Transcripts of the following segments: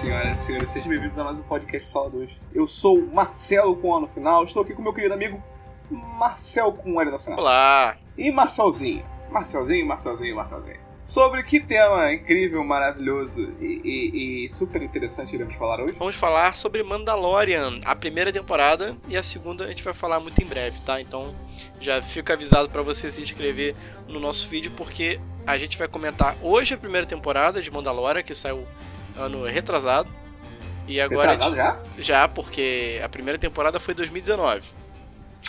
senhoras e senhores, sejam bem-vindos a mais um podcast Sala 2. Eu sou o Marcelo com A no final, estou aqui com meu querido amigo Marcel com L no final. Olá! E Marcelzinho. Marcelzinho, Marcelzinho, Marcelzinho. Sobre que tema incrível, maravilhoso e, e- e super interessante iremos falar hoje? Vamos falar sobre Mandalorian, a primeira temporada e a segunda a gente vai falar muito em breve, tá? Então já fica avisado pra você se inscrever no nosso vídeo porque a gente vai comentar hoje a primeira temporada de Mandalorian que saiu ano retrasado. E agora Retrasado já? já porque a primeira temporada foi 2019.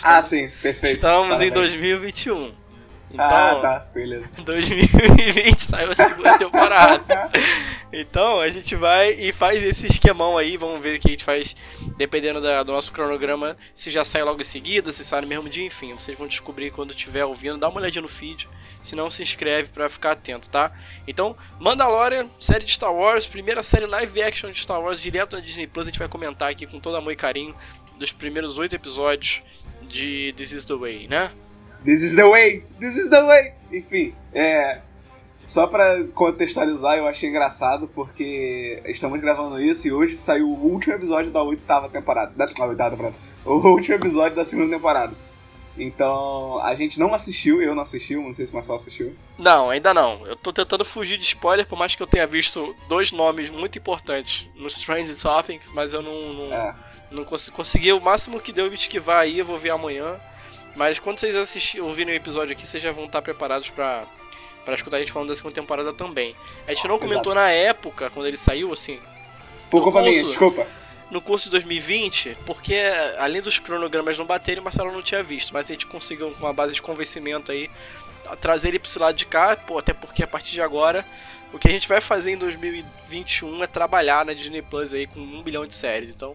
Ah, sim, perfeito. Estamos em Parabéns. 2021. Então, Ah, tá, beleza. em 2020 saiu a segunda temporada. Então a gente vai e faz esse esquemão aí, vamos ver o que a gente faz, dependendo da- do nosso cronograma, se já sai logo em seguida, se sai no mesmo dia, enfim, vocês vão descobrir quando estiver ouvindo, dá uma olhadinha no feed, se não se inscreve pra ficar atento, tá? Então, Mandalorian, série de Star Wars, primeira série live action de Star Wars, direto na Disney Plus, a gente vai comentar aqui com todo amor e carinho dos primeiros oito episódios de This Is The Way, né? This is the way! This is the way! Enfim, é. Só pra contextualizar, eu achei engraçado porque estamos gravando isso e hoje saiu o último episódio da oitava temporada. Da oitava temporada. O último episódio da segunda temporada. Então, a gente não assistiu, eu não assisti, não sei se o Marcelo assistiu. Não, ainda não. Eu tô tentando fugir de spoiler, por mais que eu tenha visto dois nomes muito importantes nos Strange Topics, mas eu não, não, É. não cons consegui. O máximo que deu me esquivar aí, eu vou ver amanhã. Mas quando vocês ouvirem o episódio aqui, vocês já vão estar preparados pra, pra escutar a gente falando da segunda temporada também. A gente não comentou na época, quando ele saiu, assim, Por culpa minha, curso. desculpa. no curso de 2020, porque além dos cronogramas não baterem, o Marcelo não tinha visto, mas a gente conseguiu com uma base de convencimento aí trazer ele para esse lado de cá, pô, até porque a partir de agora o que a gente vai fazer em 2021 é trabalhar na Disney Plus aí com um bilhão de séries, então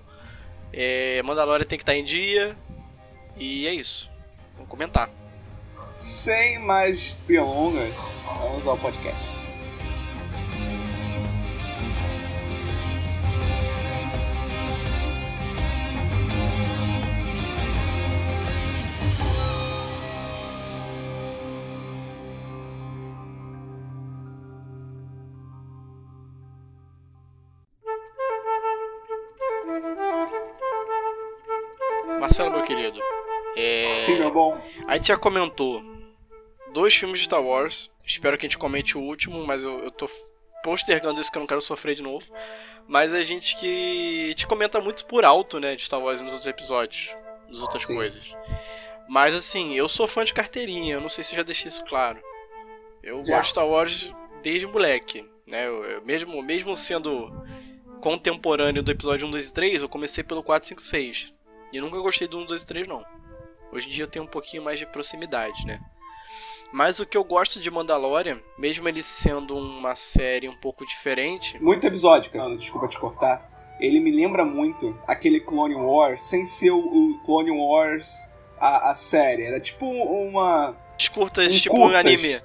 é, Mandalorian tem que estar em dia e é isso. Vamos comentar. Sem mais delongas, vamos ao podcast. Gente já comentou dois filmes de Star Wars. Espero que a gente comente o último, mas eu, eu tô postergando isso que eu não quero sofrer de novo. Mas a gente que te comenta muito por alto, né, de Star Wars nos outros episódios, nas outras Sim. coisas. Mas assim, eu sou fã de carteirinha, eu não sei se eu já deixei isso claro. Eu Já. gosto de Star Wars desde moleque, né? Eu, eu mesmo, mesmo sendo contemporâneo do episódio 1, 2 e 3, eu comecei pelo 4, 5, 6. E nunca gostei do 1, 2 e 3, não. Hoje em dia eu tenho um pouquinho mais de proximidade, né? Mas o que eu gosto de Mandalorian, mesmo ele sendo uma série um pouco diferente, Muito episódio, cara. Desculpa te cortar. Ele me lembra muito aquele Clone Wars, sem ser o, Clone Wars, a, a série. Era tipo uma. as curtas, Um tipo um curtas. anime.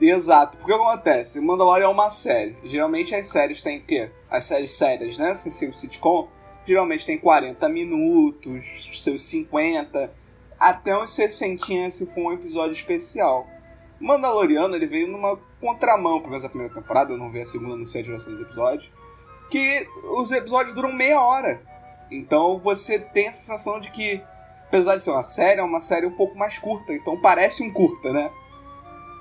Exato, porque o que acontece? Mandalorian é uma série. Geralmente as séries têm o quê? As séries sérias, né? Sem ser o sitcom, geralmente tem 40 minutos, seus 50, até uns 60 se for um episódio especial. Mandaloriano, ele veio numa contramão, pelo menos a primeira temporada, eu não vi a segunda, não sei a duração dos episódios, que os episódios duram meia hora. Então você tem a sensação de que, apesar de ser uma série, é uma série um pouco mais curta, então parece um curta, né?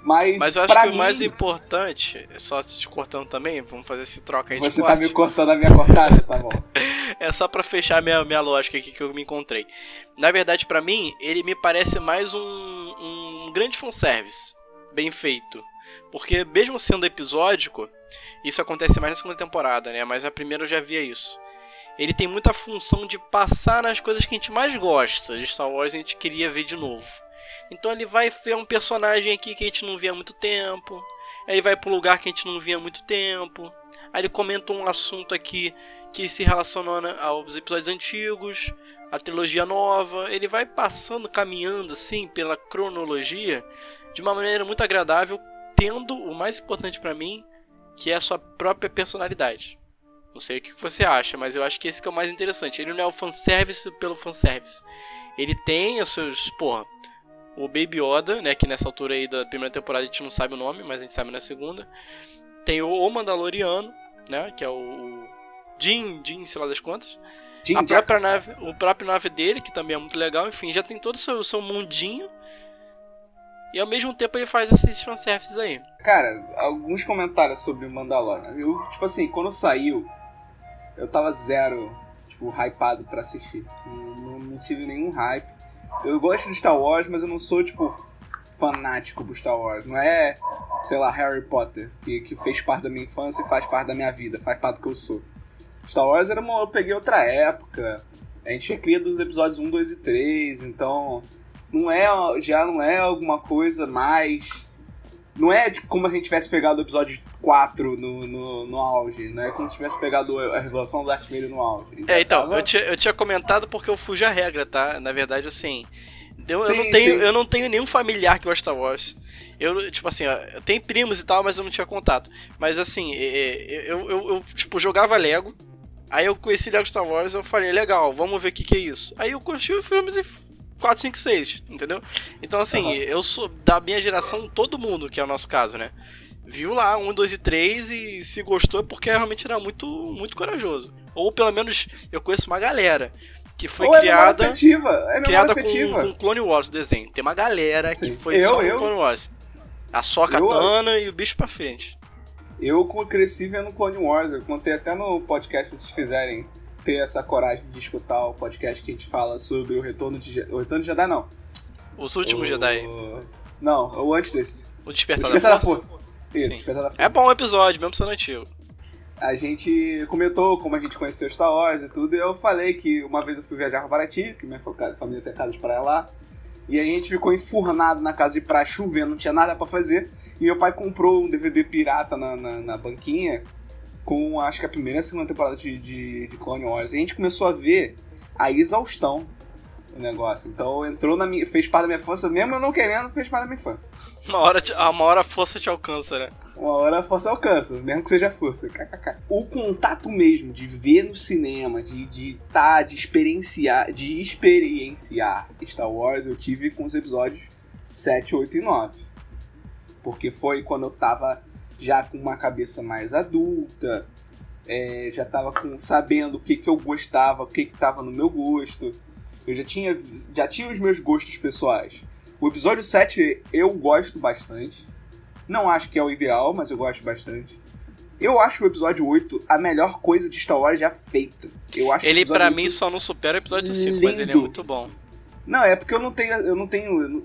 Mas, Mas eu acho que mim, o mais importante, só te cortando também, vamos fazer esse troca aí de Você tá me cortando a minha cortada? Tá bom. É só pra fechar minha, minha lógica aqui que eu me encontrei. Na verdade, pra mim, ele me parece mais um, um grande fanservice. Bem feito. Porque mesmo sendo episódico, isso acontece mais na segunda temporada, né? Mas a primeira eu já via isso. Ele tem muita função de passar nas coisas que a gente mais gosta de Star Wars e a gente queria ver de novo. Então ele vai ver um personagem aqui que a gente não via há muito tempo. Aí ele vai pro lugar que a gente não via há muito tempo. Aí ele comenta um assunto aqui que se relaciona aos episódios antigos, a trilogia nova. Ele vai passando, caminhando assim pela cronologia de uma maneira muito agradável, tendo o mais importante pra mim, que é a sua própria personalidade. Não sei o que você acha, mas eu acho que esse que é o mais interessante. Ele não é o fanservice pelo fanservice. Ele tem os seus. Porra, o Baby Yoda, né? Que nessa altura aí da primeira temporada a gente não sabe o nome, mas a gente sabe na segunda. Tem o Mandaloriano, né? Que é o, Jim, Jim, sei lá das. Jim a própria Jefferson. nave, o próprio nave dele, que também é muito legal, enfim, já tem todo o seu, seu mundinho. E ao mesmo tempo ele faz esses fanservices aí. Cara, alguns comentários sobre o Mandalorian. Eu, tipo assim, quando saiu, eu tava zero, tipo, hypado pra assistir. Não, não, não tive nenhum hype. Eu gosto de Star Wars, mas eu não sou, tipo, fanático do Star Wars. Não é, sei lá, Harry Potter, que, que fez parte da minha infância e faz parte da minha vida, faz parte do que eu sou. Star Wars era uma. Eu peguei outra época. A gente cria dos episódios 1, 2 e 3, então. Não é. Já não é alguma coisa mais. Não é como a gente tivesse pegado o episódio 4 no, no, no auge, não é como se tivesse pegado a revelação do Vader no auge. É, então, Tava- eu tinha, eu tinha comentado porque eu fugi a regra, tá? Na verdade, assim. Eu, eu Sim, não tenho, sim. eu não tenho nenhum familiar que gosta de Star Wars. Eu, tipo assim, ó, eu tenho primos e tal, mas eu não tinha contato. Mas assim, é, é, eu, eu, eu, tipo, jogava Lego. Aí eu conheci Lego Star Wars eu falei, legal, vamos ver o que, que é isso. Aí eu curti os filmes e 4, 5, 6, entendeu? Então, assim, Aham. eu sou da minha geração, todo mundo, que é o nosso caso, né? Viu lá, 1, 2 e 3 e se gostou é porque realmente era muito, muito corajoso. Ou pelo menos eu conheço uma galera que foi Ou é criada, afetiva, é criada com, afetiva. com Clone Wars, o desenho. Tem uma galera Sim. que foi Eu- só com eu- Clone Wars. A só Eu- katana e o bicho pra frente. Eu cresci vendo Clone Wars, eu contei até no podcast se vocês fizerem ter essa coragem de escutar o podcast que a gente fala sobre o retorno de Je- o retorno de Jedi não. Os últimos o... Jedi. Não, o antes desse. O O Despertar, Despertar da da Força. Força. Isso. Despertar da Força. É bom o episódio, mesmo sendo antigo. A gente comentou como a gente conheceu Star Wars e tudo, e eu falei que uma vez eu fui viajar pra Paraty, que minha fa- família tem casa de praia lá, e a gente ficou enfurnado na casa de praia, chovendo, não tinha nada pra fazer, e meu pai comprou um DVD pirata na, na, na banquinha, com acho que a primeira e a segunda temporada de, de, de Clone Wars, e a gente começou a ver a exaustão o negócio. Então entrou na minha. fez parte da minha infância, mesmo eu não querendo, fez parte da minha infância. Uma hora, te- uma hora a força te alcança, né? Uma hora a força alcança, mesmo que seja força. kkk. O contato mesmo de ver no cinema, de de tá, de experienciar, de experienciar Star Wars, eu tive com os episódios 7, 8 e 9. Porque foi quando eu tava já com uma cabeça mais adulta, é, já tava com, sabendo o que, que eu gostava, o que, que tava no meu gosto. Eu já tinha, já tinha os meus gostos pessoais. O episódio 7 eu gosto bastante. Não acho que é o ideal, mas eu gosto bastante. Eu acho o episódio 8 a melhor coisa de Star Wars já feita. Eu acho Ele, 8 mim, só não supera o episódio 5, mas ele é lindo. muito bom. Não, é porque eu não tenho. Eu não tenho. eu não-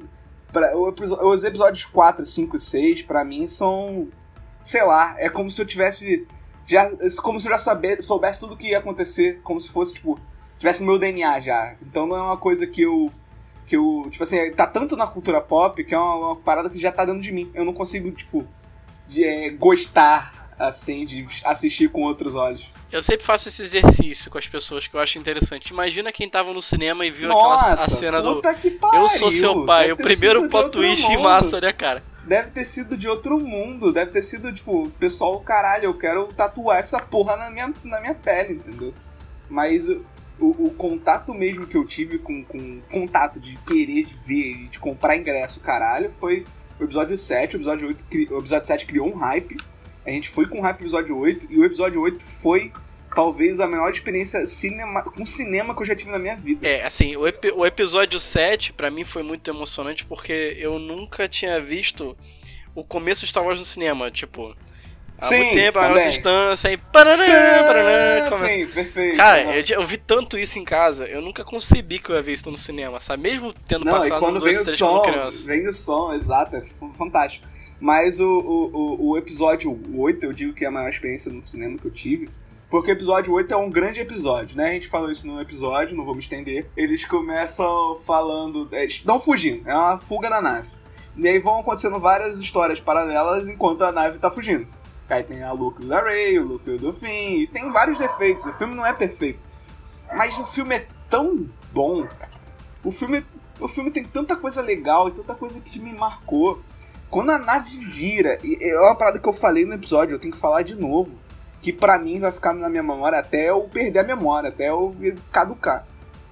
pra- os episódios 4, 5 e 6, pra mim, são. Sei lá, é como se eu tivesse. Já, como se eu já saber, soubesse tudo o que ia acontecer, como se fosse, tipo, tivesse no meu DNA já. Então não é uma coisa que eu. Que eu. Tipo assim, tá tanto na cultura pop que é uma, uma parada que já tá dentro de mim. Eu não consigo, tipo, de, é, gostar, assim, de assistir com outros olhos. Eu sempre faço esse exercício com as pessoas que eu acho interessante. Imagina quem tava no cinema e viu aquela Nossa, a cena do. puta que pariu, Eu sou seu pai, o primeiro plot twist massa, né, cara? Deve ter sido de outro mundo, deve ter sido, tipo, pessoal, caralho, eu quero tatuar essa porra na minha, na minha pele, entendeu? Mas o, o, contato mesmo que eu tive com, com contato de querer ver e de comprar ingresso, caralho, foi o episódio 7, o episódio 8, cri- o episódio 7 criou um hype, a gente foi com hype episódio 8, e o episódio 8 foi talvez a melhor experiência cinema, com cinema que eu já tive na minha vida. É, assim, o, epi- o episódio 7 pra mim foi muito emocionante porque eu nunca tinha visto o começo de Star Wars no cinema, tipo. Há Sim, muito tempo, a nossa distância e. Paranã, paranã, come- Sim, perfeito. Cara, eu, eu vi tanto isso em casa, eu nunca concebi que eu ia ver isso no cinema, sabe? Mesmo tendo Não, e passado quando no vem 2 o e 3 som, como vem o som, exato, é fantástico. Mas o, o, o, o episódio 8, eu digo que é a maior experiência no cinema que eu tive, porque o episódio 8 é um grande episódio, né? A gente falou isso no episódio, não vou me estender. Eles começam falando, é, eles estão fugindo, é uma fuga na nave. E aí vão acontecendo várias histórias paralelas enquanto a nave tá fugindo. Aí tem a Luke da Rey, o Luke do Finn, e tem vários defeitos. O filme não é perfeito. Mas o filme é tão bom. O filme, o filme tem tanta coisa legal e tanta coisa que me marcou. Quando a nave vira, é uma parada que eu falei no episódio, eu tenho que falar de novo. Que pra mim vai ficar na minha memória até eu perder a memória, até eu caducar.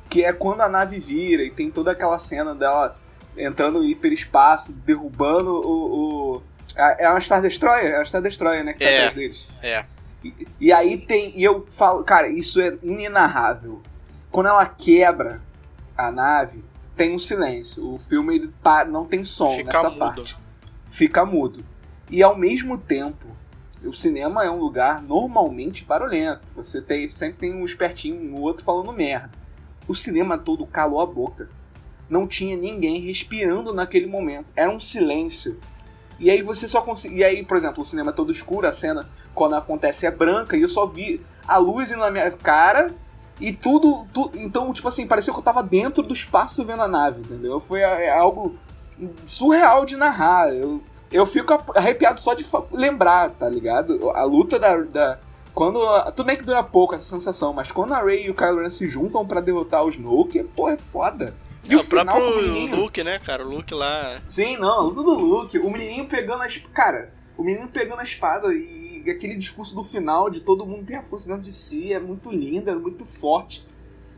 Que é quando a nave vira e tem toda aquela cena dela entrando no hiperespaço, derrubando o. o- é uma Star Destroyer? É uma Star Destroyer, né? Que tá É. atrás deles. É. E, e aí tem. E eu falo, cara, isso é inenarrável. Quando ela quebra a nave, tem um silêncio. O filme ele para, não tem som Fica nessa mudo. parte. Fica mudo. E ao mesmo tempo, o cinema é um lugar normalmente barulhento. Você tem, sempre tem um espertinho, um outro falando merda. O cinema todo calou a boca. Não tinha ninguém respirando naquele momento. Era um silêncio. E aí você só conseguia. E aí, por exemplo, o cinema é todo escuro, a cena quando acontece é branca, e eu só vi a luz indo na minha cara e tudo, tu- então, tipo assim, parecia que eu tava dentro do espaço vendo a nave, entendeu? Foi é, algo surreal de narrar. Eu, eu fico arrepiado só de lembrar, tá ligado? A luta da. da quando. Tudo bem que dura pouco essa sensação, mas quando a Rey e o Kylo Ren se juntam pra derrotar o Snoke, pô, é foda. E É o o final próprio menininho. Luke, né, cara? O Luke lá. Sim, não, a luta do Luke, o menininho pegando a espada. Cara, o menino pegando a espada e aquele discurso do final de todo mundo tem a força dentro de si, é muito lindo, é muito forte.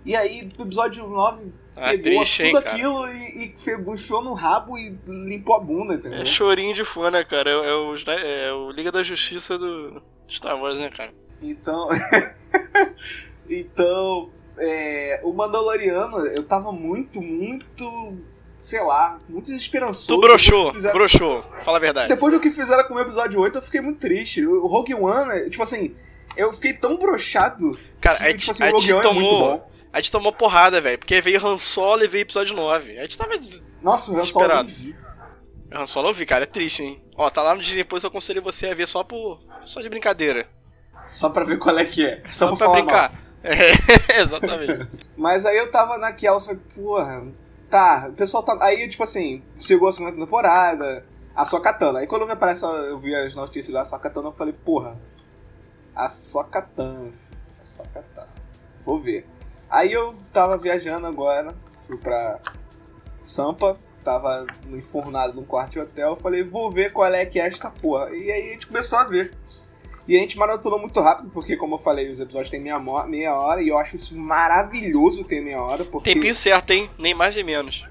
E aí, no episódio 9, Ah, pegou triste, hein, tudo cara? aquilo e, e enfiou no rabo e limpou a bunda, entendeu? É chorinho de fã, né, cara? É, é o, é o Liga da Justiça do Star Wars, né, cara? Então. então. é, o Mandaloriano, eu tava muito, muito. Sei lá, muito esperançoso. Tu broxou, fizeram- broxou. Fala a verdade. Depois do que fizeram com o episódio 8, eu fiquei muito triste. O Rogue One, tipo assim, eu fiquei tão broxado Cara, que, a tipo assim, a o Rogue One é muito tomou. bom. A gente tomou porrada, velho. Porque veio Han Solo e veio episódio 9. A gente tava. des- Nossa, o Han Solo eu vi. Han Solo eu vi, cara. É triste, hein? Ó, tá lá no Disney Plus, eu aconselho você a ver só por. Só de brincadeira. Só pra ver qual é que é. Só, Só, pra, pra brincar. mal. É, exatamente. Mas aí eu tava naquela, falei, porra, tá, o pessoal tá. Aí, tipo assim, chegou a segunda temporada, a Sokatana. Aí quando eu vi, aparece, eu vi as notícias da Sokatana, eu falei, porra, a Sokatana, filho, a Sokatana. Vou ver. Aí eu tava viajando agora, fui pra Sampa, tava enfurnado num quarto de hotel, eu falei, vou ver qual é que é esta porra. E aí a gente começou a ver. E a gente maratonou muito rápido, porque, como eu falei, os episódios têm meia, meia hora, e eu acho isso maravilhoso ter meia hora, porque... Tempinho certo, hein? Nem mais nem menos.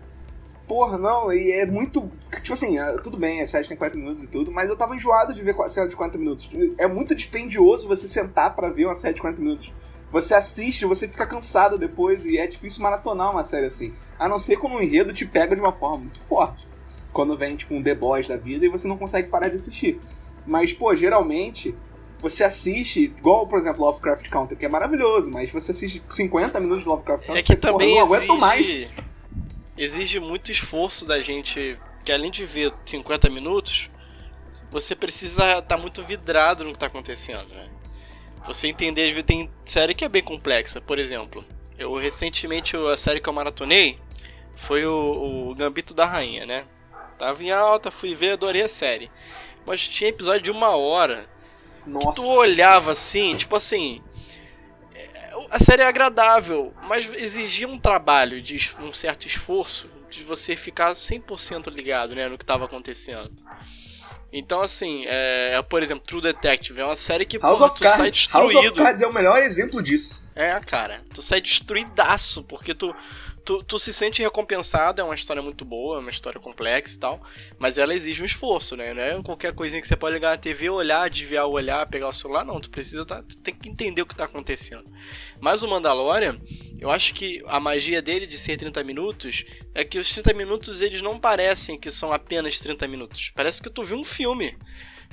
Porra, não, e é muito. Tipo assim, é, tudo bem, a série tem 40 minutos e tudo, mas eu tava enjoado de ver qua- série de 40 minutos. É muito dispendioso você sentar pra ver uma série de 40 minutos. Você assiste, você fica cansado depois, e é difícil maratonar uma série assim. A não ser quando o enredo te pega de uma forma muito forte. Quando vem, tipo, um The Boys da vida e você não consegue parar de assistir. Mas, pô, geralmente, você assiste, igual, por exemplo, Lovecraft Country, que é maravilhoso, mas você assiste 50 minutos de Lovecraft Country É que você, porra, também não aguento mais. exige, exige muito esforço da gente, que além de ver 50 minutos, você precisa estar muito vidrado no que tá acontecendo, né? Você entender, às vezes tem série que é bem complexa, por exemplo. Eu recentemente a série que eu maratonei foi o, o Gambito da Rainha, né? Tava em alta, fui ver, adorei a série. Mas tinha episódio de uma hora Nossa. tu olhava assim, tipo assim. é, A série é agradável, mas exigia um trabalho de um certo esforço de você ficar 100% ligado né, no que estava acontecendo. Então, assim, é, por exemplo, True Detective é uma série que House porra, of tu sai Cards. House of destruído. Cards é o melhor exemplo disso. É, cara, tu sai destruidaço, porque tu, tu, tu se sente recompensado, é uma história muito boa, é uma história complexa e tal, mas ela exige um esforço, né? Não é qualquer coisinha que você pode ligar na TV, olhar, desviar o olhar, pegar o celular, não, tu precisa, tá, tu tem que entender o que tá acontecendo. Mas o Mandalorian, eu acho que a magia dele de ser 30 minutos é que os 30 minutos eles não parecem que são apenas 30 minutos, parece que tu viu um filme.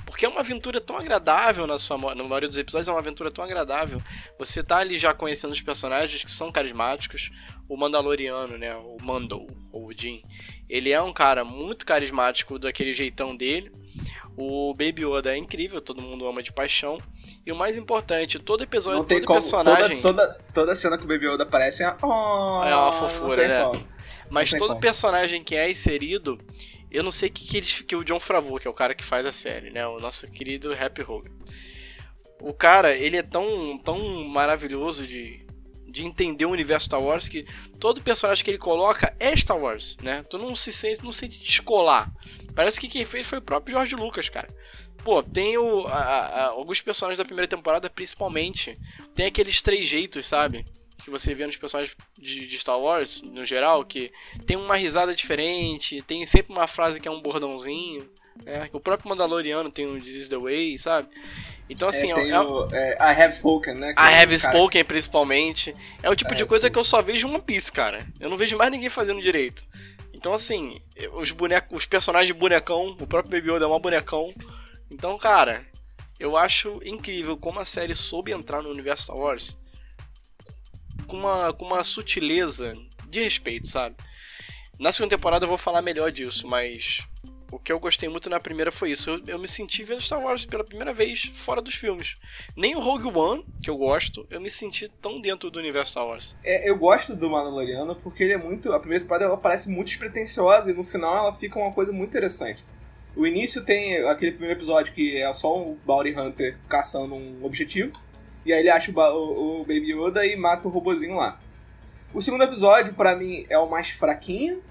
Porque é uma aventura tão agradável na sua na maioria dos episódios, é uma aventura tão agradável. Você tá ali já conhecendo os personagens que são carismáticos. O Mandaloriano, né? O Mando, ou o Jin. Ele é um cara muito carismático daquele jeitão dele. O Baby Yoda é incrível, todo mundo ama de paixão. E o mais importante, todo episódio, Não tem todo como. personagem. Toda, toda, toda cena que o Baby Yoda aparece é. Oh, É uma fofura, né? como. Mas todo como. personagem que é inserido, eu não sei que, que, eles, que o John Favreau, que é o cara que faz a série, né? O nosso querido Happy Hogan. O cara, ele é tão, tão maravilhoso de, de entender o universo Star Wars que todo personagem que ele coloca é Star Wars, né? Tu não se sente, não sente descolar. Parece que quem fez foi o próprio George Lucas, cara. Pô, tem o, a- a- alguns personagens da primeira temporada, principalmente, tem aqueles três jeitos, sabe? Que você vê nos personagens de, de Star Wars, no geral, que tem uma risada diferente, tem sempre uma frase que é um bordãozinho. né? O próprio Mandaloriano tem o This is the Way, sabe? Então, assim, é, é, o, é, I Have Spoken, né? I Have cara... Spoken, principalmente. É o tipo I de coisa spoken. que eu só vejo One Piece, cara. Eu não vejo mais ninguém fazendo direito. Então, assim, os bonecos, os personagens de bonecão, o próprio Baby Yoda é um bonecão. Então, cara, eu acho incrível como a série soube entrar no universo Star Wars com uma, com uma sutileza de respeito, sabe? Na segunda temporada eu vou falar melhor disso, mas o que eu gostei muito na primeira foi isso. Eu, eu, me senti vendo Star Wars pela primeira vez fora dos filmes. Nem o Rogue One, que eu gosto, eu me senti tão dentro do universo Star Wars. É, eu gosto do Mandaloriano porque ele é muito. A primeira temporada ela parece muito despretensiosa e no final ela fica uma coisa muito interessante. O início tem aquele primeiro episódio que é só um Bounty Hunter caçando um objetivo. E aí ele acha o, o, o Baby Yoda e mata o robozinho lá. O segundo episódio, para mim, é o mais fraquinho,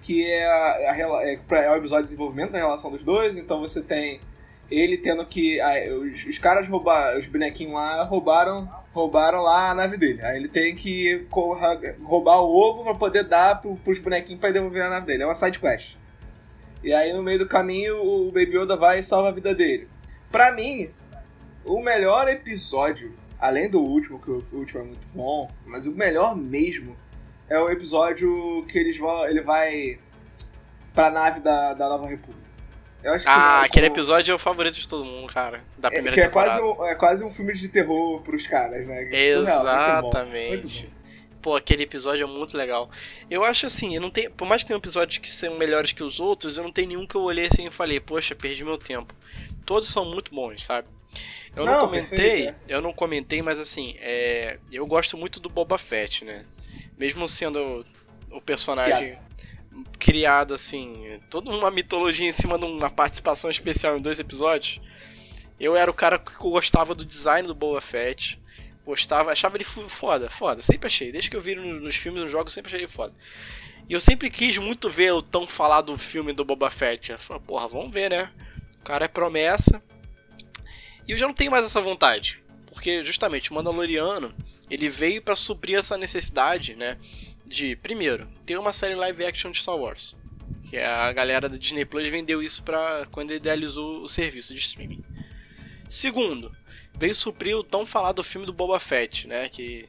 que é, a, a, é, é, o episódio de desenvolvimento da relação dos dois. Então você tem ele tendo que. os, os, caras roubar, os bonequinhos lá roubaram, roubaram lá a nave dele. Aí ele tem que roubar o ovo para poder dar pro, pros bonequinhos para devolver a nave dele. É uma side quest. E aí no meio do caminho o Baby Yoda vai e salva a vida dele. Pra mim, o melhor episódio, além do último, que o último é muito bom, mas o melhor mesmo é o episódio que eles vão, ele vai pra nave da, da Nova República. Eu acho ah, assim, aquele como... episódio é o favorito de todo mundo, cara. Da é, primeira é, que temporada. É quase, um, é quase um filme de terror pros caras, né? Exatamente. Pô, aquele episódio é muito legal. Eu acho assim, eu não tenho, por mais que tenha episódios que sejam melhores que os outros, eu não tenho nenhum que eu olhei assim e falei, poxa, perdi meu tempo. Todos são muito bons, sabe? Eu não, não comentei, perfeito, é. eu não comentei, mas assim, é, eu gosto muito do Boba Fett, né? Mesmo sendo o personagem yeah. criado assim, toda uma mitologia em cima de uma participação especial em dois episódios, eu era o cara que gostava do design do Boba Fett. Gostava, achava ele foda, foda, sempre achei. Desde que eu vi nos filmes, nos jogos, sempre achei ele foda. E eu sempre quis muito ver o tão falado filme do Boba Fett. Eu falei, porra, vamos ver, né? O cara é promessa. E eu já não tenho mais essa vontade. Porque justamente o Mandaloriano, ele veio para suprir essa necessidade, né? De, primeiro, ter uma série live action de Star Wars. Que a galera da Disney Plus vendeu isso para quando idealizou o serviço de streaming. Segundo, veio suprir o tão falado filme do Boba Fett, né? Que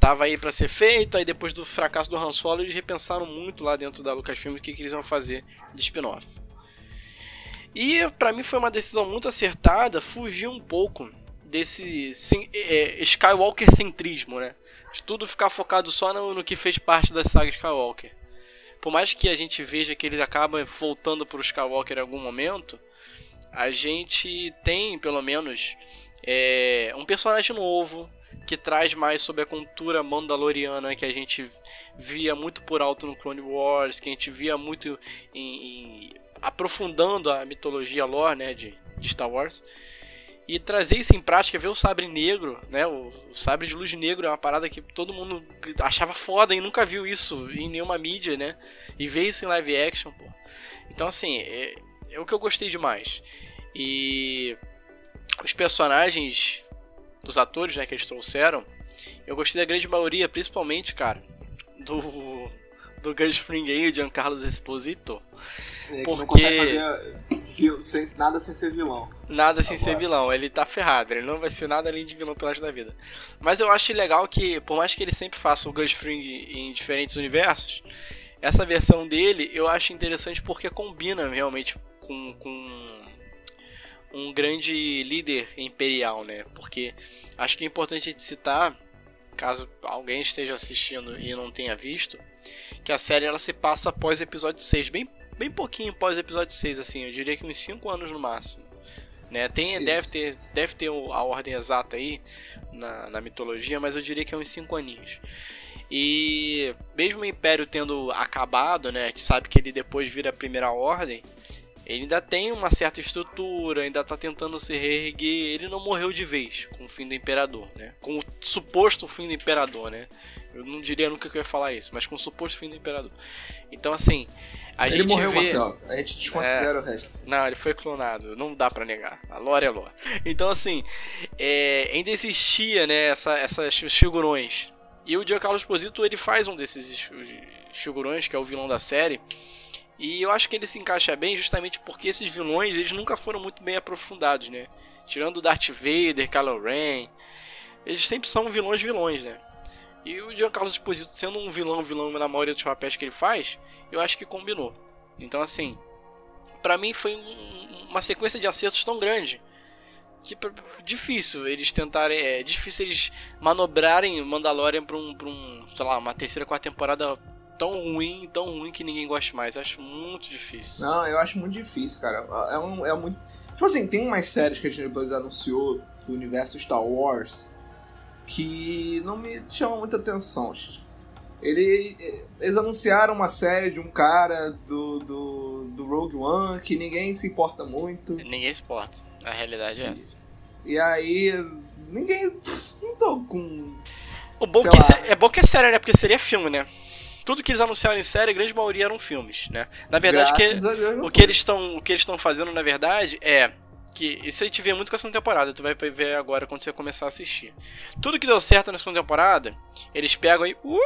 tava aí para ser feito, aí depois do fracasso do Han Solo, eles repensaram muito lá dentro da Lucasfilm o que, que eles iam fazer de spin-off. E para mim foi uma decisão muito acertada fugir um pouco desse é, Skywalker centrismo, né? De tudo ficar focado só no, no, que fez parte da saga Skywalker. Por mais que a gente veja que ele acaba voltando pro Skywalker em algum momento, a gente tem pelo menos é, um personagem novo que traz mais sobre a cultura mandaloriana que a gente via muito por alto no Clone Wars, que a gente via muito em, em aprofundando a mitologia lore né, de, de Star Wars. E trazer isso em prática, ver o sabre negro, né? O, o, sabre de luz negro é uma parada que todo mundo achava foda e nunca viu isso em nenhuma mídia, né? E ver isso em live action, pô. Então, assim, é, é o que eu gostei demais. E os personagens dos atores, né, que eles trouxeram, eu gostei da grande maioria, principalmente, cara, do do Fring aí, o Giancarlo Esposito. É, porque... não fazer nada sem ser vilão. Nada sem ser vilão, ele tá ferrado, ele não vai ser nada além de vilão pelo resto da vida. Mas eu acho legal que, por mais que ele sempre faça o Gus Fring em diferentes universos, essa versão dele eu acho interessante porque combina realmente com, com um grande líder imperial, né? Porque acho que é importante a gente citar, caso alguém esteja assistindo e não tenha visto, que a série ela se passa após o episódio 6, bem, bem pouquinho após o episódio 6, assim, eu diria que uns 5 anos no máximo. Né? Tem, deve ter, deve ter a ordem exata aí na, na mitologia, mas eu diria que é uns 5 aninhos. E mesmo o Império tendo acabado, né, que sabe que ele depois vira a Primeira Ordem, ele ainda tem uma certa estrutura, ainda está tentando se reerguer. Ele não morreu de vez com o fim do Imperador, né? Com o suposto fim do Imperador, né? Eu não diria nunca que eu ia falar isso, mas com o suposto fim do imperador. Então, assim, a ele gente morreu, vê... Marcelo. A gente desconsidera é... o resto. Não, ele foi clonado. Não dá para negar. A lore é lore. Então, assim, é... ainda existia, né, essa, essas figurões. E o Giancarlo Esposito, ele faz um desses figurões, que é o vilão da série. E eu acho que ele se encaixa bem justamente porque esses vilões eles nunca foram muito bem aprofundados, né? Tirando Darth Vader, Kylo Ren, eles sempre são vilões vilões, né? E o Giancarlo Esposito sendo um vilão vilão na maioria dos papéis que ele faz, eu acho que combinou. Então assim, para mim foi um, uma sequência de acertos tão grande que difícil eles tentarem, é difícil eles manobrarem Mandalorian para um, pra um, sei lá, uma terceira, quarta temporada tão ruim, tão ruim que ninguém goste mais. Acho muito difícil. Não, eu acho muito difícil, cara. É, um, é muito. Tipo assim, tem umas séries que a gente depois anunciou do universo Star Wars que não me chamam muita atenção. Ele, eles anunciaram uma série de um cara do, do, do Rogue One que ninguém se importa muito. Ninguém se importa. A realidade é essa. E, e aí, ninguém. Pff, não tô com. O bom que é, é bom que é sério, né? Porque seria filme, né? Tudo que eles anunciaram em série, a grande maioria eram filmes, né? Na verdade, que, o, que eles estão, o que eles estão fazendo, na verdade, é que isso a gente vê muito com a segunda temporada, tu vai ver agora quando você começar a assistir. Tudo que deu certo na segunda temporada, eles pegam aí, uh,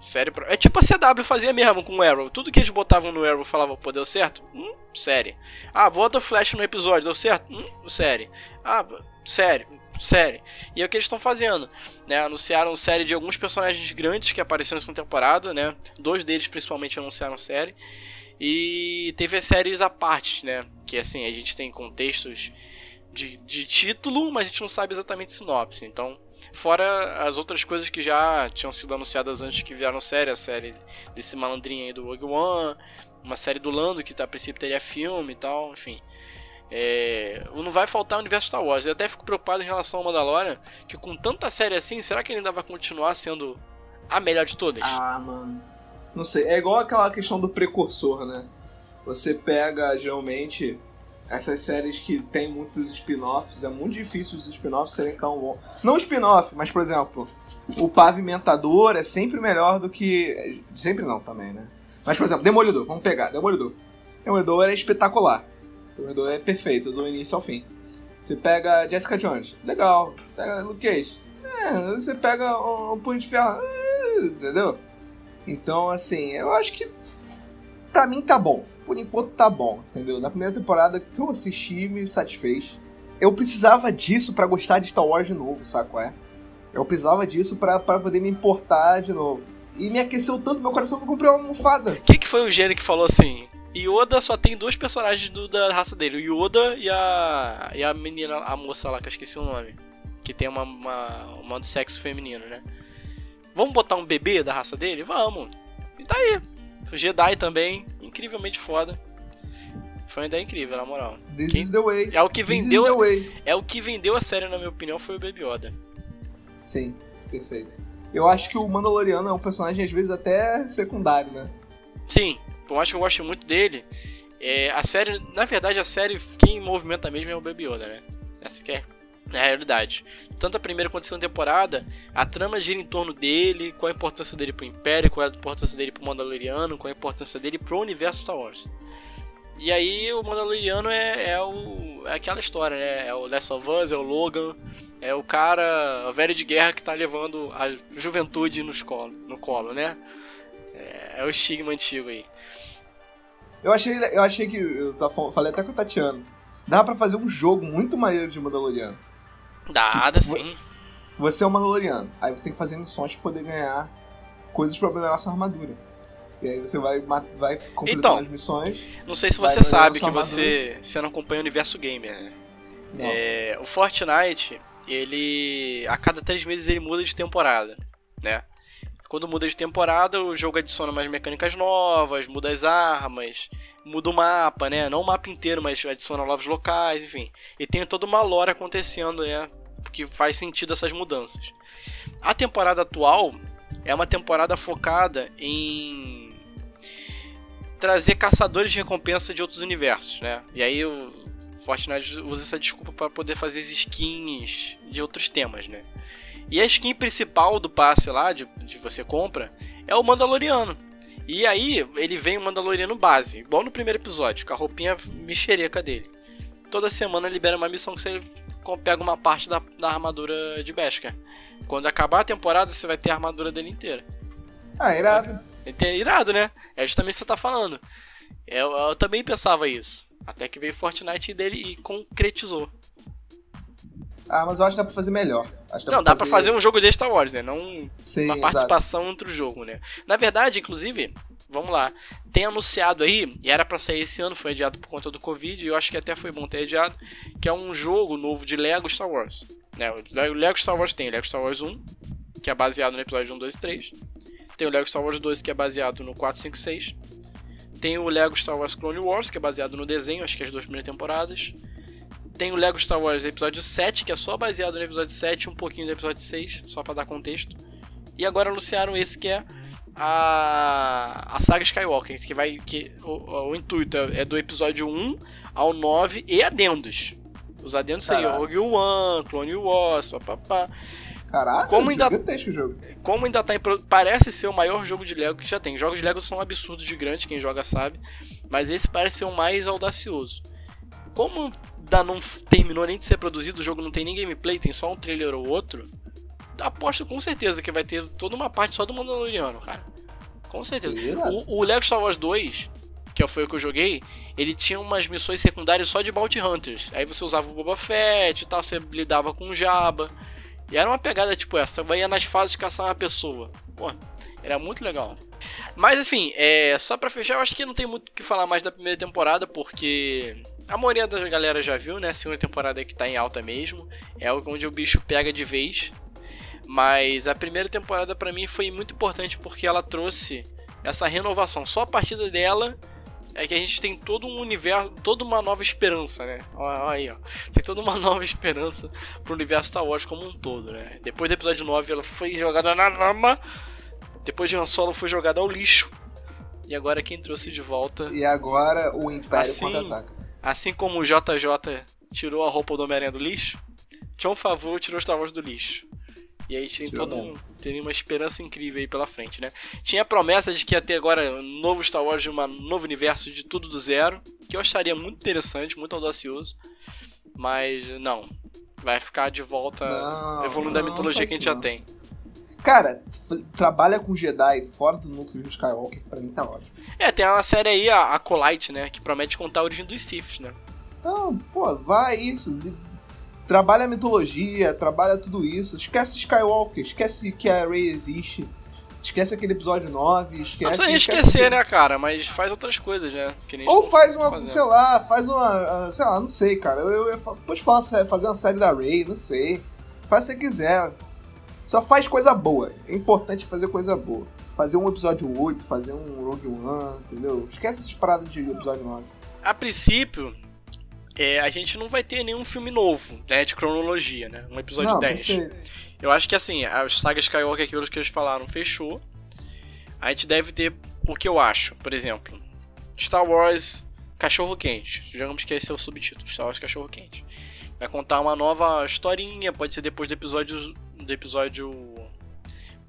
série É tipo a CW fazia mesmo com o Arrow. Tudo que eles botavam no Arrow falavam, pô, deu certo? Hum, série. Ah, bota o Flash no episódio, deu certo? Hum, série. Ah, série. Série. E é o que eles estão fazendo, né? Anunciaram série de alguns personagens grandes que apareceram segunda temporada, né? Dois deles principalmente anunciaram série. E teve as séries à parte, né? Que assim, a gente tem contextos de, de título, mas a gente não sabe exatamente sinopse. Então, fora as outras coisas que já tinham sido anunciadas antes que vieram série, a série desse malandrinho aí do Rogue One, uma série do Lando que tá, a princípio teria filme e tal, enfim. É, não vai faltar o universo Star Wars. Eu até fico preocupado em relação ao Mandalorian, que com tanta série assim, será que ele ainda vai continuar sendo a melhor de todas? Ah, mano. Não sei, é igual aquela questão do precursor, né? Você pega geralmente essas séries que tem muitos spin-offs, é muito difícil os spin-offs serem tão bons. Não spin-off, mas por exemplo, o Pavimentador é sempre melhor do que. Sempre não também, né? Mas por exemplo, Demolidor, vamos pegar, Demolidor. Demolidor é espetacular. Demolidor é perfeito, do início ao fim. Você pega Jessica Jones, legal. Você pega Luke Cage, é, você pega um Punho de Ferro, é, entendeu? Então, assim, eu acho que pra mim tá bom. Por enquanto tá bom, entendeu? Na primeira temporada que eu assisti, me satisfez. Eu precisava disso para gostar de Star Wars de novo, saco é? Eu precisava disso para poder me importar de novo. E me aqueceu tanto meu coração que eu comprei uma almofada. Quem que foi o gênio que falou assim? Yoda só tem dois personagens do, da raça dele, o Yoda e a. e a menina, a moça lá, que eu esqueci o nome. Que tem uma, uma, uma do sexo feminino, né? Vamos botar um bebê da raça dele? Vamos. E tá aí. O Jedi também, incrivelmente foda. Foi uma ideia incrível, na moral. This Quem... is the way. É o que vendeu. É o que vendeu a série, na minha opinião, foi o Baby Yoda. Sim, perfeito. Eu acho que o Mandaloriano é um personagem, às vezes, até secundário, né? Sim, eu acho que eu gosto muito dele. É, a série, na verdade, a série, quem movimenta mesmo é o Baby Yoda, né? Essa que é na realidade. Tanto a primeira quanto a segunda temporada, a trama gira em torno dele, qual a importância dele pro Império, qual a importância dele pro Mandaloriano, qual a importância dele pro universo Star Wars. E aí o Mandaloriano é, é, o, é aquela história, né? É o Last of Us, é o Logan, é o cara, o velho de guerra que tá levando a juventude nos colo, no colo, né? É, o estigma antigo aí. Eu achei, eu achei que, eu falei até com o Tatiano, dá para fazer um jogo muito maneiro de Mandaloriano. Dá, tipo, sim. Você é um Mandaloriano. Aí você tem que fazer missões pra poder ganhar coisas pra melhorar sua armadura. E aí você vai, vai completando então, as missões. Não sei se você sabe que você, você não acompanha o universo gamer, né? É, o Fortnite, ele. A cada três meses ele muda de temporada, né? Quando muda de temporada, o jogo adiciona mais mecânicas novas, muda as armas, muda o mapa, né? Não o mapa inteiro, mas adiciona novos locais, enfim. E tem toda uma lore acontecendo, né? Que faz sentido essas mudanças. A temporada atual é uma temporada focada em trazer caçadores de recompensa de outros universos, né? E aí o Fortnite usa essa desculpa para poder fazer skins de outros temas, né? E a skin principal do passe lá, de, de você compra, é o Mandaloriano. E aí ele vem o Mandaloriano base, igual no primeiro episódio, com a roupinha mexereca dele. Toda semana libera uma missão que você pega uma parte da, da armadura de Beskar. Quando acabar a temporada, você vai ter a armadura dele inteira. Ah, irado. É, irado, né? É justamente o que você tá falando. Eu, eu também pensava isso. Até que veio Fortnite dele e concretizou. Ah, mas eu acho que dá pra fazer melhor. Não, dá pra fazer um jogo de Star Wars, né? Não Sim, uma exato. participação entre o jogo, né? Na verdade, inclusive, vamos lá. Tem anunciado aí, e era pra sair esse ano, foi adiado por conta do Covid, e eu acho que até foi bom ter adiado, que é um jogo novo de Lego Star Wars. Né? O Lego Star Wars tem o Lego Star Wars 1, que é baseado no episódio 1, 2 e 3. Tem o Lego Star Wars 2, que é baseado no 4, 5 e 6. Tem o Lego Star Wars Clone Wars, que é baseado no desenho, acho que é as duas primeiras temporadas. Tem o Lego Star Wars episódio 7, que é só baseado no episódio 7 e um pouquinho do episódio 6, só pra dar contexto. E agora anunciaram esse que é a, a saga Skywalker, que vai que o, o intuito é, é do episódio 1 ao 9 e adendos. Os adendos seriam. Rogue One, Clone Wars, papapá. Caraca, Como ainda- gigantesco o jogo. Como ainda tá em parece ser o maior jogo de Lego que já tem. Jogos de Lego são absurdos de grandes, quem joga sabe, mas esse parece ser o mais audacioso. Como ainda não terminou nem de ser produzido, o jogo não tem nem gameplay, tem só um trailer ou outro. Aposto com certeza que vai ter toda uma parte só do Mandaloriano, cara. Com certeza. O, o Lego Star Wars 2, que foi o que eu joguei, ele tinha umas missões secundárias só de Bounty Hunters. Aí você usava o Boba Fett e tal, você lidava com o Jabba. E era uma pegada tipo essa, você ia nas fases caçar uma pessoa. Pô, era muito legal. Mas enfim, é, só pra fechar, eu acho que não tem muito o que falar mais da primeira temporada, porque a maioria da galera já viu, né? A segunda temporada é que tá em alta mesmo. É onde o bicho pega de vez. Mas a primeira temporada pra mim foi muito importante porque ela trouxe essa renovação. Só a partir dela é que a gente tem todo um universo, toda uma nova esperança, né? Olha olha aí, ó. Tem toda uma nova esperança pro universo Star Wars como um todo, né? Depois do episódio 9 ela foi jogada na lama. Depois de Han Solo foi jogada ao lixo. E agora quem trouxe de volta, E agora o Império Assim, contra-ataca. assim como o JJ tirou a roupa do Homem-Aranha do lixo, John Favreau tirou Star Wars do lixo. E aí tem todo um, tem uma esperança incrível aí pela frente, né? Tinha a promessa de que ia ter agora um novo Star Wars de um novo universo de tudo do zero, que eu acharia muito interessante, muito audacioso. Mas não, vai ficar de volta Não, evoluindo da não, mitologia não que a gente faz já tem. Cara, trabalha com Jedi fora do núcleo de Skywalker, pra mim tá ótimo. É, tem uma série aí, a Acolyte, né? Que promete contar a origem dos Siths, né? Então, pô, vai isso. Trabalha a mitologia, trabalha tudo isso. Esquece Skywalker, esquece que a Rey existe. Esquece aquele episódio 9, esquece. Não precisa esquece esquecer, tudo. né, cara? Mas faz outras coisas, né? Que nem Ou estão faz uma, fazendo. sei lá, faz uma, ah, sei lá, não sei, cara. Eu, eu, eu pode fazer uma série da Ray, não sei. Faz se você quiser. Só faz coisa boa. É importante fazer coisa boa. Fazer um episódio 8, fazer um Rogue One, entendeu? Esquece essas paradas de episódio 9. A princípio, é, a gente não vai ter nenhum filme novo, né? De cronologia, né? Um episódio não, 10. perfeito. Eu acho que assim, as sagas Skywalker, aquilo que eles falaram, fechou. A gente deve ter o que eu acho, por exemplo, Star Wars Cachorro Quente. Digamos que esse é o subtítulo, Star Wars Cachorro Quente. Vai contar uma nova historinha, pode ser depois do episódio do episódio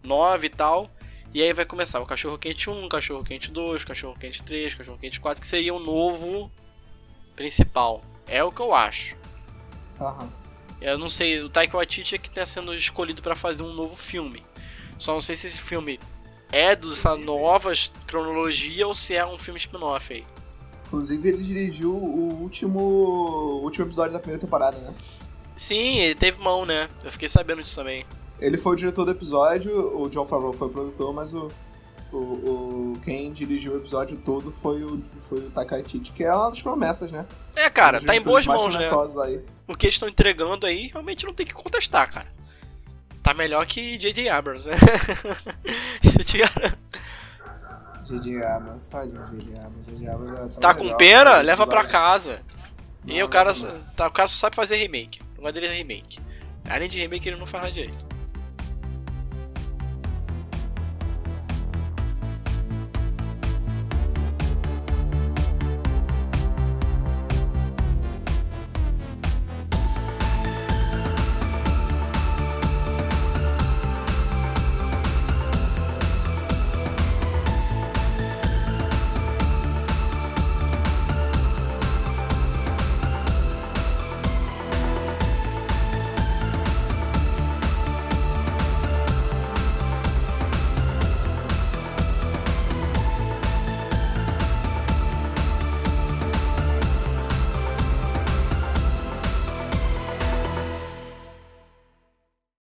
9 e tal. E aí vai começar o Cachorro Quente 1, Cachorro Quente 2, Cachorro Quente 3, Cachorro Quente 4, que seria o novo principal. É o que eu acho. Aham. Eu não sei, o Taika Waititi é que está sendo escolhido para fazer um novo filme. Só não sei se esse filme é dessa nova cronologia ou se é um filme spin-off aí. Inclusive, ele dirigiu o último, o último episódio da primeira temporada, né? Sim, ele teve mão, né? Eu fiquei sabendo disso também. Ele foi o diretor do episódio, o John Favreau foi o produtor, mas o, o, o- quem dirigiu o episódio todo foi o, foi o Waititi, que é uma das promessas, né? É, cara, tá em boas mãos, né? Aí. O que eles estão entregando aí realmente não tem que contestar, cara. Tá melhor que J.J. Abrams, né? Isso eu te garanto. J.J. Abrams, tadinho, J.J. Abrams. J.J. Abrams era tão Tá com pena? Leva pra casa. E Não, o cara, não, não. tá, o cara só sabe fazer remake. O negócio dele é remake. Além de remake, ele não faz nada direito.